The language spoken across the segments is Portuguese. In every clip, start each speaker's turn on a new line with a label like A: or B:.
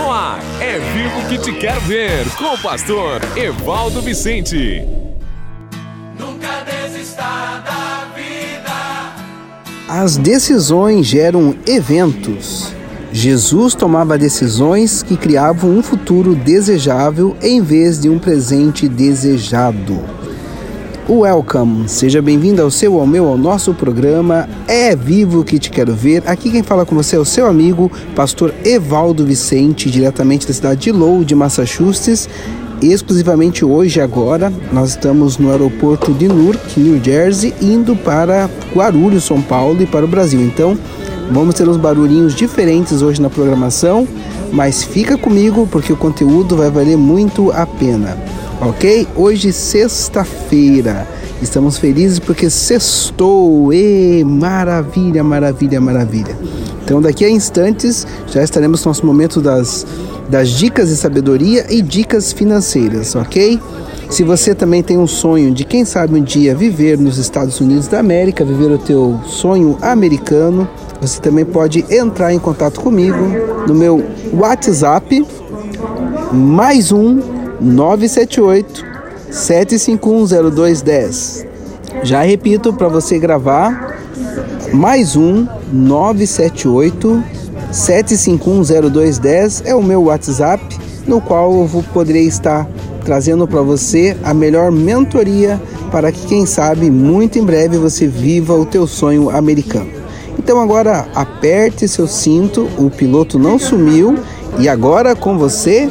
A: No ar, é vivo que te quero ver, com o pastor Evaldo Vicente.
B: Nunca desista da vida.
C: As decisões geram eventos. Jesus tomava decisões que criavam um futuro desejável em vez de um presente desejado. Welcome, seja bem-vindo ao seu, ao meu, ao nosso programa É Vivo que Te Quero Ver. Aqui quem fala com você é o seu amigo, pastor Evaldo Vicente, diretamente da cidade de Lowell, de Massachusetts. Exclusivamente hoje, agora, nós estamos no aeroporto de Newark, New Jersey, indo para Guarulhos, São Paulo e para o Brasil. Então, vamos ter uns barulhinhos diferentes hoje na programação, mas fica comigo porque o conteúdo vai valer muito a pena ok? Hoje, sexta-feira. Estamos felizes porque sextou. E maravilha, maravilha, maravilha. Então, daqui a instantes, já estaremos no nosso momento das, das dicas de sabedoria e dicas financeiras, ok? Se você também tem um sonho de, quem sabe, um dia viver nos Estados Unidos da América, viver o teu sonho americano, você também pode entrar em contato comigo no meu WhatsApp, mais um 978 7510210. Já repito para você gravar mais um 978 7510210 é o meu WhatsApp, no qual eu poderei estar trazendo para você a melhor mentoria para que quem sabe muito em breve você viva o teu sonho americano. Então agora aperte seu cinto, o piloto não sumiu e agora com você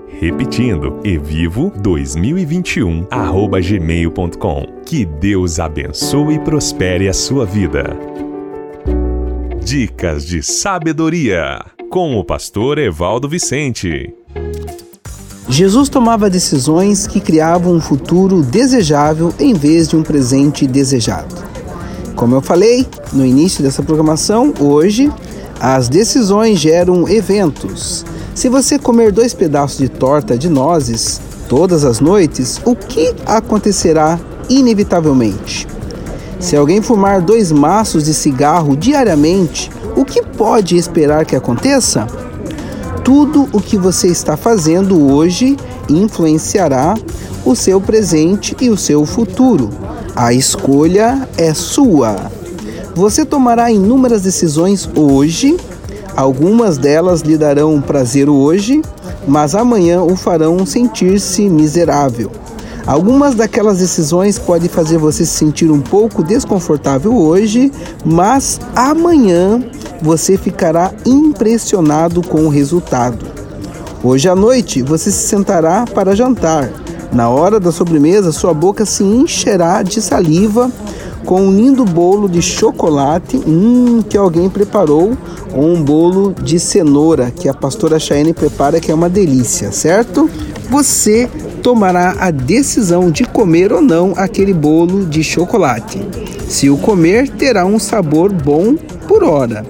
A: Repetindo, evivo2021@gmail.com. Que Deus abençoe e prospere a sua vida. Dicas de sabedoria com o pastor Evaldo Vicente.
C: Jesus tomava decisões que criavam um futuro desejável em vez de um presente desejado. Como eu falei no início dessa programação, hoje as decisões geram eventos. Se você comer dois pedaços de torta de nozes todas as noites, o que acontecerá inevitavelmente? Se alguém fumar dois maços de cigarro diariamente, o que pode esperar que aconteça? Tudo o que você está fazendo hoje influenciará o seu presente e o seu futuro. A escolha é sua. Você tomará inúmeras decisões hoje Algumas delas lhe darão prazer hoje, mas amanhã o farão sentir-se miserável. Algumas daquelas decisões podem fazer você se sentir um pouco desconfortável hoje, mas amanhã você ficará impressionado com o resultado. Hoje à noite você se sentará para jantar. Na hora da sobremesa, sua boca se encherá de saliva com um lindo bolo de chocolate hum, que alguém preparou, ou um bolo de cenoura que a pastora Chayane prepara, que é uma delícia, certo? Você tomará a decisão de comer ou não aquele bolo de chocolate. Se o comer, terá um sabor bom por hora.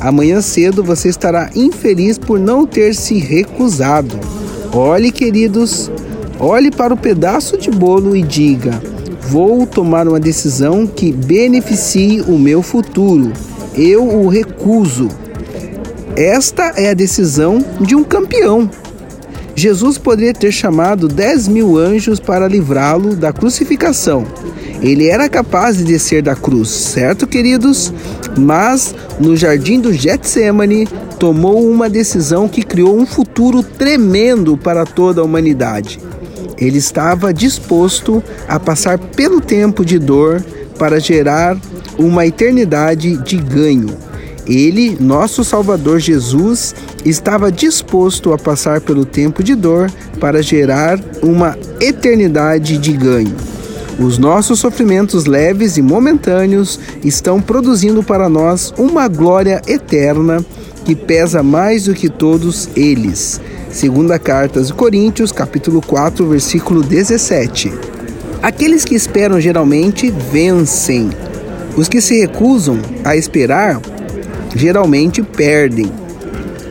C: Amanhã cedo você estará infeliz por não ter se recusado. Olhe, queridos, olhe para o pedaço de bolo e diga: Vou tomar uma decisão que beneficie o meu futuro. eu o recuso. Esta é a decisão de um campeão. Jesus poderia ter chamado dez mil anjos para livrá-lo da crucificação. Ele era capaz de descer da cruz, certo, queridos? Mas no jardim do Getsemane tomou uma decisão que criou um futuro tremendo para toda a humanidade. Ele estava disposto a passar pelo tempo de dor para gerar uma eternidade de ganho. Ele, nosso Salvador Jesus, estava disposto a passar pelo tempo de dor para gerar uma eternidade de ganho. Os nossos sofrimentos leves e momentâneos estão produzindo para nós uma glória eterna que pesa mais do que todos eles. Segunda carta aos Coríntios, capítulo 4, versículo 17. Aqueles que esperam geralmente vencem. Os que se recusam a esperar geralmente perdem.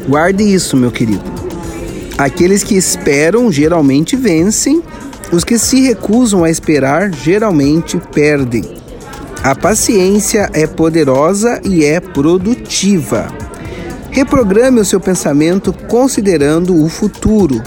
C: Guarde isso, meu querido. Aqueles que esperam geralmente vencem, os que se recusam a esperar geralmente perdem. A paciência é poderosa e é produtiva. Reprograme o seu pensamento considerando o futuro.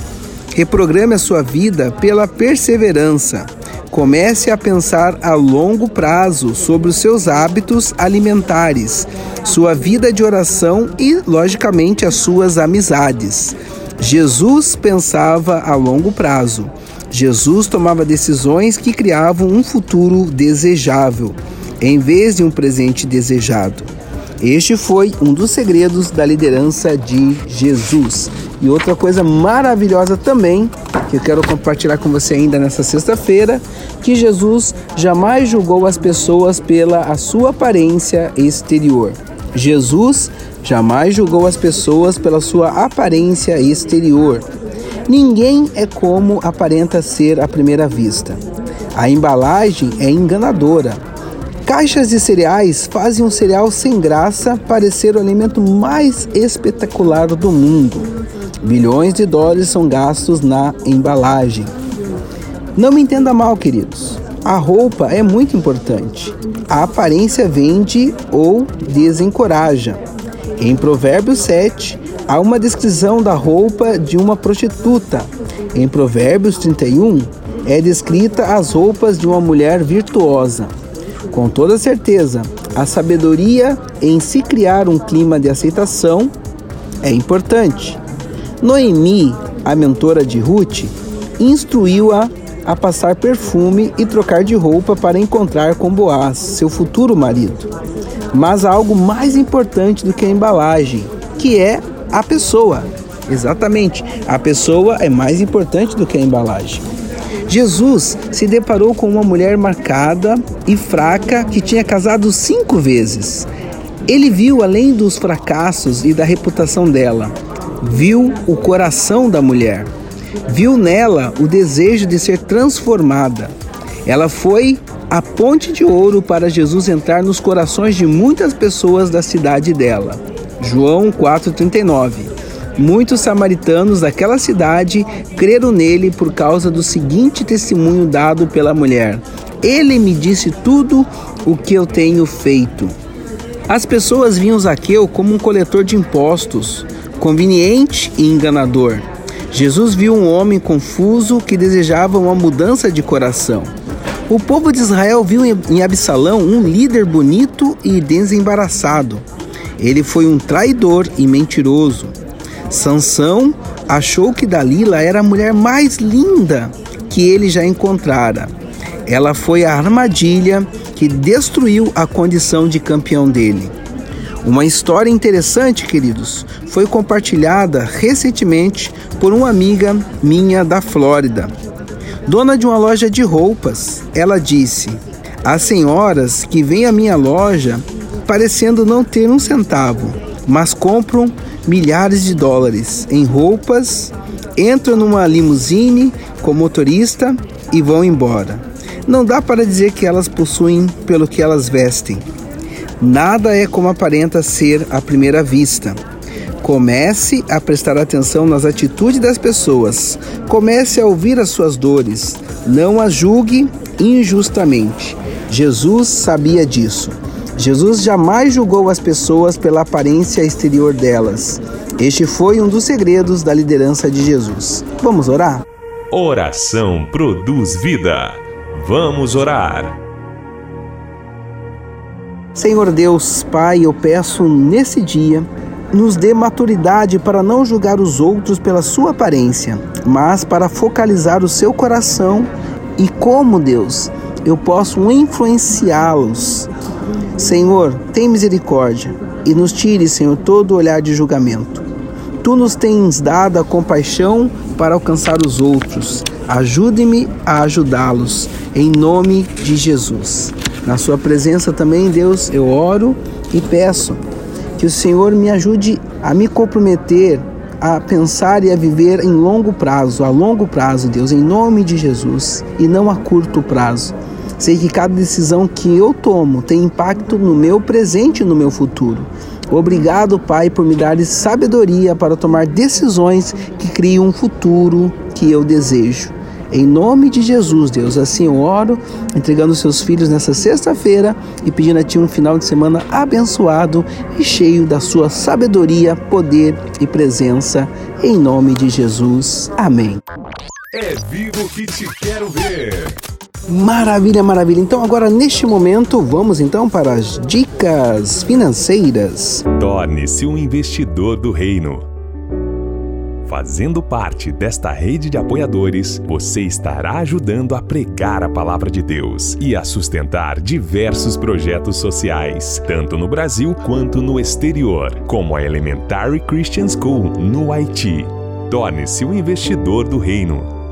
C: Reprograme a sua vida pela perseverança. Comece a pensar a longo prazo sobre os seus hábitos alimentares, sua vida de oração e, logicamente, as suas amizades. Jesus pensava a longo prazo. Jesus tomava decisões que criavam um futuro desejável, em vez de um presente desejado. Este foi um dos segredos da liderança de Jesus. E outra coisa maravilhosa também que eu quero compartilhar com você ainda nessa sexta-feira, que Jesus jamais julgou as pessoas pela a sua aparência exterior. Jesus jamais julgou as pessoas pela sua aparência exterior. Ninguém é como aparenta ser à primeira vista. A embalagem é enganadora. Caixas de cereais fazem um cereal sem graça parecer o alimento mais espetacular do mundo. Bilhões de dólares são gastos na embalagem. Não me entenda mal, queridos. A roupa é muito importante. A aparência vende ou desencoraja. Em Provérbios 7, há uma descrição da roupa de uma prostituta. Em Provérbios 31, é descrita as roupas de uma mulher virtuosa. Com toda certeza, a sabedoria em se criar um clima de aceitação é importante. Noemi, a mentora de Ruth, instruiu-a a passar perfume e trocar de roupa para encontrar com Boaz, seu futuro marido. Mas há algo mais importante do que a embalagem, que é a pessoa. Exatamente, a pessoa é mais importante do que a embalagem. Jesus se deparou com uma mulher marcada e fraca que tinha casado cinco vezes. Ele viu além dos fracassos e da reputação dela viu o coração da mulher, viu nela o desejo de ser transformada. Ela foi a ponte de ouro para Jesus entrar nos corações de muitas pessoas da cidade dela. João 4,39 Muitos samaritanos daquela cidade creram nele por causa do seguinte testemunho dado pela mulher: Ele me disse tudo o que eu tenho feito. As pessoas viam Zaqueu como um coletor de impostos, conveniente e enganador. Jesus viu um homem confuso que desejava uma mudança de coração. O povo de Israel viu em Absalão um líder bonito e desembaraçado. Ele foi um traidor e mentiroso. Sansão achou que Dalila era a mulher mais linda que ele já encontrara. Ela foi a armadilha que destruiu a condição de campeão dele. Uma história interessante, queridos, foi compartilhada recentemente por uma amiga minha da Flórida. Dona de uma loja de roupas, ela disse: Há senhoras que vêm à minha loja parecendo não ter um centavo, mas compram milhares de dólares em roupas, entram numa limusine com motorista e vão embora. Não dá para dizer que elas possuem pelo que elas vestem Nada é como aparenta ser à primeira vista. Comece a prestar atenção nas atitudes das pessoas. Comece a ouvir as suas dores. Não as julgue injustamente. Jesus sabia disso. Jesus jamais julgou as pessoas pela aparência exterior delas. Este foi um dos segredos da liderança de Jesus. Vamos orar?
A: Oração produz vida. Vamos orar.
C: Senhor Deus, Pai, eu peço nesse dia, nos dê maturidade para não julgar os outros pela sua aparência, mas para focalizar o seu coração e como, Deus, eu posso influenciá-los. Senhor, tem misericórdia e nos tire, Senhor, todo olhar de julgamento. Tu nos tens dado a compaixão para alcançar os outros. Ajude-me a ajudá-los, em nome de Jesus. Na Sua presença também, Deus, eu oro e peço que o Senhor me ajude a me comprometer a pensar e a viver em longo prazo, a longo prazo, Deus, em nome de Jesus, e não a curto prazo. Sei que cada decisão que eu tomo tem impacto no meu presente e no meu futuro. Obrigado, Pai, por me dar sabedoria para tomar decisões que criem um futuro que eu desejo. Em nome de Jesus, Deus, assim eu oro, entregando seus filhos nessa sexta-feira e pedindo a Ti um final de semana abençoado e cheio da Sua sabedoria, poder e presença. Em nome de Jesus. Amém.
A: É vivo que te quero ver.
C: Maravilha, maravilha. Então agora neste momento vamos então para as dicas financeiras.
A: Torne-se um investidor do reino. Fazendo parte desta rede de apoiadores, você estará ajudando a pregar a palavra de Deus e a sustentar diversos projetos sociais, tanto no Brasil quanto no exterior, como a Elementary Christian School no Haiti. Torne-se um investidor do reino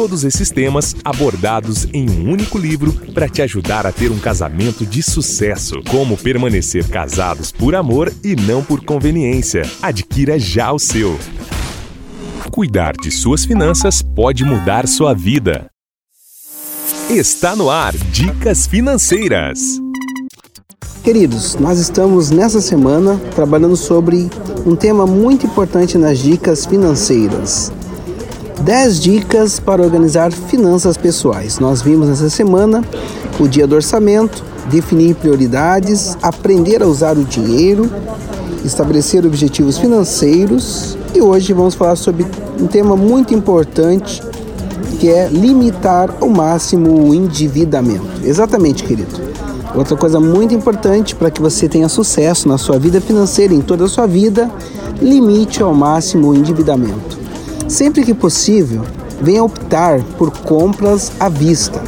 A: Todos esses temas abordados em um único livro para te ajudar a ter um casamento de sucesso. Como permanecer casados por amor e não por conveniência. Adquira já o seu. Cuidar de suas finanças pode mudar sua vida. Está no ar Dicas Financeiras.
C: Queridos, nós estamos nessa semana trabalhando sobre um tema muito importante nas dicas financeiras. 10 dicas para organizar finanças pessoais. Nós vimos nessa semana o dia do orçamento, definir prioridades, aprender a usar o dinheiro, estabelecer objetivos financeiros e hoje vamos falar sobre um tema muito importante que é limitar ao máximo o endividamento. Exatamente, querido. Outra coisa muito importante para que você tenha sucesso na sua vida financeira, em toda a sua vida, limite ao máximo o endividamento. Sempre que possível, venha optar por compras à vista.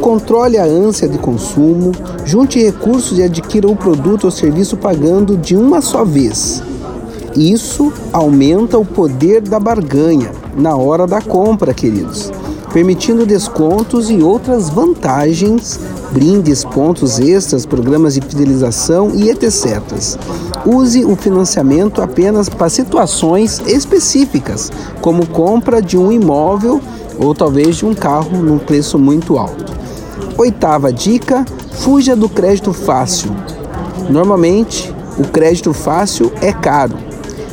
C: Controle a ânsia de consumo, junte recursos e adquira o produto ou serviço pagando de uma só vez. Isso aumenta o poder da barganha na hora da compra, queridos, permitindo descontos e outras vantagens, brindes, pontos extras, programas de fidelização e etc. Use o financiamento apenas para situações específicas, como compra de um imóvel ou talvez de um carro num preço muito alto. Oitava dica: fuja do crédito fácil. Normalmente, o crédito fácil é caro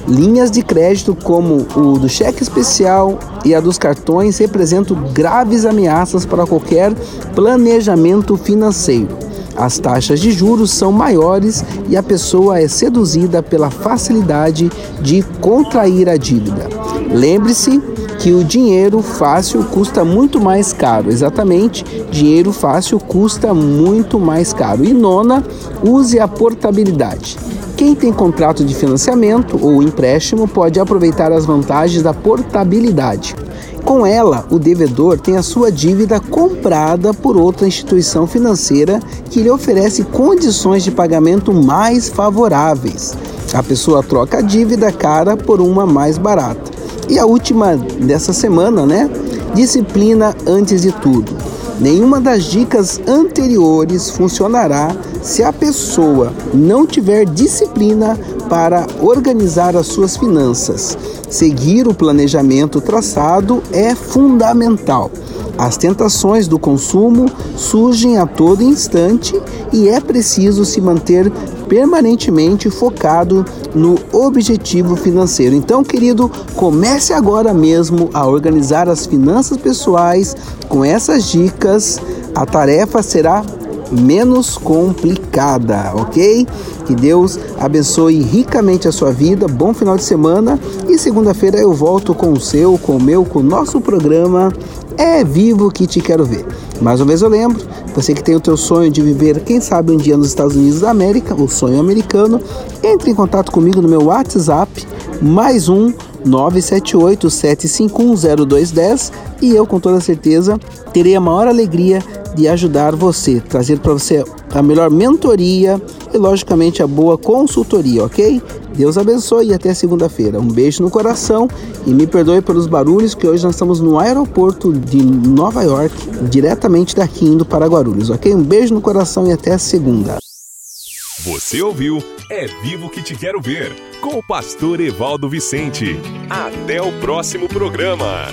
C: Linhas de crédito como o do cheque especial e a dos cartões representam graves ameaças para qualquer planejamento financeiro. As taxas de juros são maiores e a pessoa é seduzida pela facilidade de contrair a dívida. Lembre-se que o dinheiro fácil custa muito mais caro. Exatamente, dinheiro fácil custa muito mais caro. E nona, use a portabilidade. Quem tem contrato de financiamento ou empréstimo pode aproveitar as vantagens da portabilidade. Com ela, o devedor tem a sua dívida comprada por outra instituição financeira que lhe oferece condições de pagamento mais favoráveis. A pessoa troca a dívida cara por uma mais barata. E a última dessa semana, né? Disciplina antes de tudo. Nenhuma das dicas anteriores funcionará se a pessoa não tiver disciplina para organizar as suas finanças. Seguir o planejamento traçado é fundamental. As tentações do consumo surgem a todo instante e é preciso se manter permanentemente focado no objetivo financeiro. Então, querido, comece agora mesmo a organizar as finanças pessoais com essas dicas. A tarefa será menos complicada, ok? Que Deus abençoe ricamente a sua vida. Bom final de semana e segunda-feira eu volto com o seu, com o meu, com o nosso programa É Vivo que te quero ver. Mais uma vez eu lembro, você que tem o teu sonho de viver, quem sabe um dia nos Estados Unidos da América, o sonho americano, entre em contato comigo no meu WhatsApp, mais um 978-7510210 e eu, com toda certeza, terei a maior alegria de ajudar você, trazer para você a melhor mentoria e, logicamente, a boa consultoria, ok? Deus abençoe e até segunda-feira. Um beijo no coração e me perdoe pelos barulhos que hoje nós estamos no aeroporto de Nova York, diretamente daqui indo para Guarulhos, ok? Um beijo no coração e até segunda.
A: Você ouviu É Vivo que Te Quero Ver, com o pastor Evaldo Vicente. Até o próximo programa.